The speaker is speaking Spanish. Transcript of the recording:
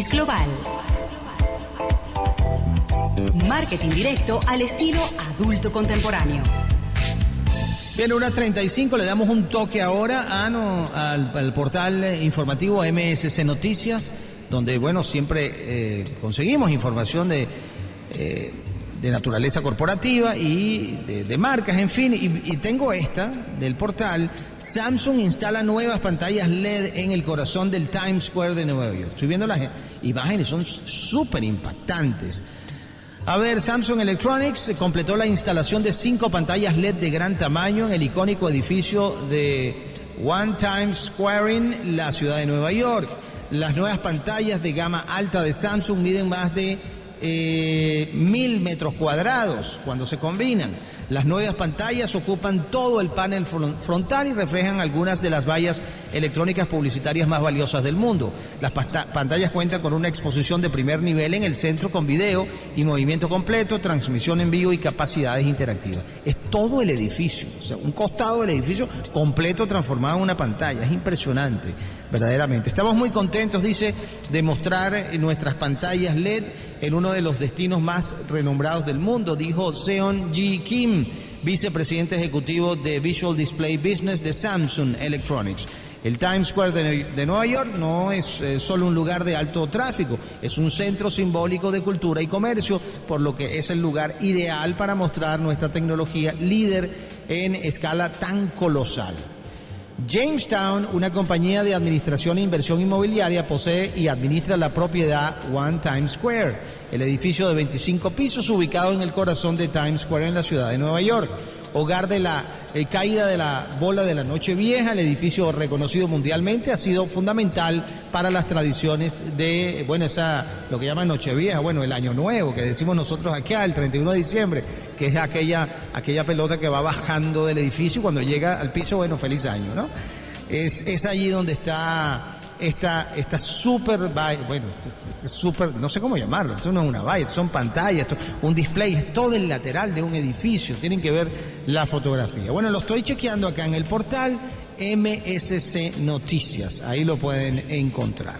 Global. Marketing directo al estilo adulto contemporáneo. Bien, una 35, le damos un toque ahora a, no, al, al portal informativo MSC Noticias, donde, bueno, siempre eh, conseguimos información de, eh, de naturaleza corporativa y de, marcas, en fin, y, y tengo esta del portal, Samsung instala nuevas pantallas LED en el corazón del Times Square de Nueva York. Estoy viendo las imágenes, son súper impactantes. A ver, Samsung Electronics completó la instalación de cinco pantallas LED de gran tamaño en el icónico edificio de One Times Square en la ciudad de Nueva York. Las nuevas pantallas de gama alta de Samsung miden más de eh, mil metros cuadrados cuando se combinan. Las nuevas pantallas ocupan todo el panel frontal y reflejan algunas de las vallas electrónicas publicitarias más valiosas del mundo. Las pantallas cuentan con una exposición de primer nivel en el centro con video y movimiento completo, transmisión en vivo y capacidades interactivas. Es todo el edificio, o sea, un costado del edificio completo transformado en una pantalla. Es impresionante, verdaderamente. Estamos muy contentos, dice, de mostrar nuestras pantallas LED en uno de los destinos más renombrados del mundo, dijo Seon Ji Kim vicepresidente ejecutivo de Visual Display Business de Samsung Electronics. El Times Square de, Nueva York no es eh, solo un lugar de alto tráfico, es un centro simbólico de cultura y comercio, por lo que es el lugar ideal para mostrar nuestra tecnología líder en escala tan colosal. Jamestown, una compañía de administración e inversión inmobiliaria, posee y administra la propiedad One Times Square, el edificio de 25 pisos ubicado en el corazón de Times Square en la ciudad de Nueva York. Hogar de la eh, caída de la bola de la noche vieja, el edificio reconocido mundialmente ha sido fundamental para las tradiciones de, bueno, esa, lo que llaman noche vieja, bueno, el año nuevo, que decimos nosotros acá, el 31 de diciembre, que es aquella, aquella pelota que va bajando del edificio y cuando llega al piso, bueno, feliz año, ¿no? Es, es allí donde está esta, esta super, bueno, este super, no sé cómo llamarlo, esto no es una valla, son pantallas, un display, es todo el lateral de un edificio, tienen que ver la fotografía. Bueno, lo estoy chequeando acá en el portal MSC Noticias, ahí lo pueden encontrar.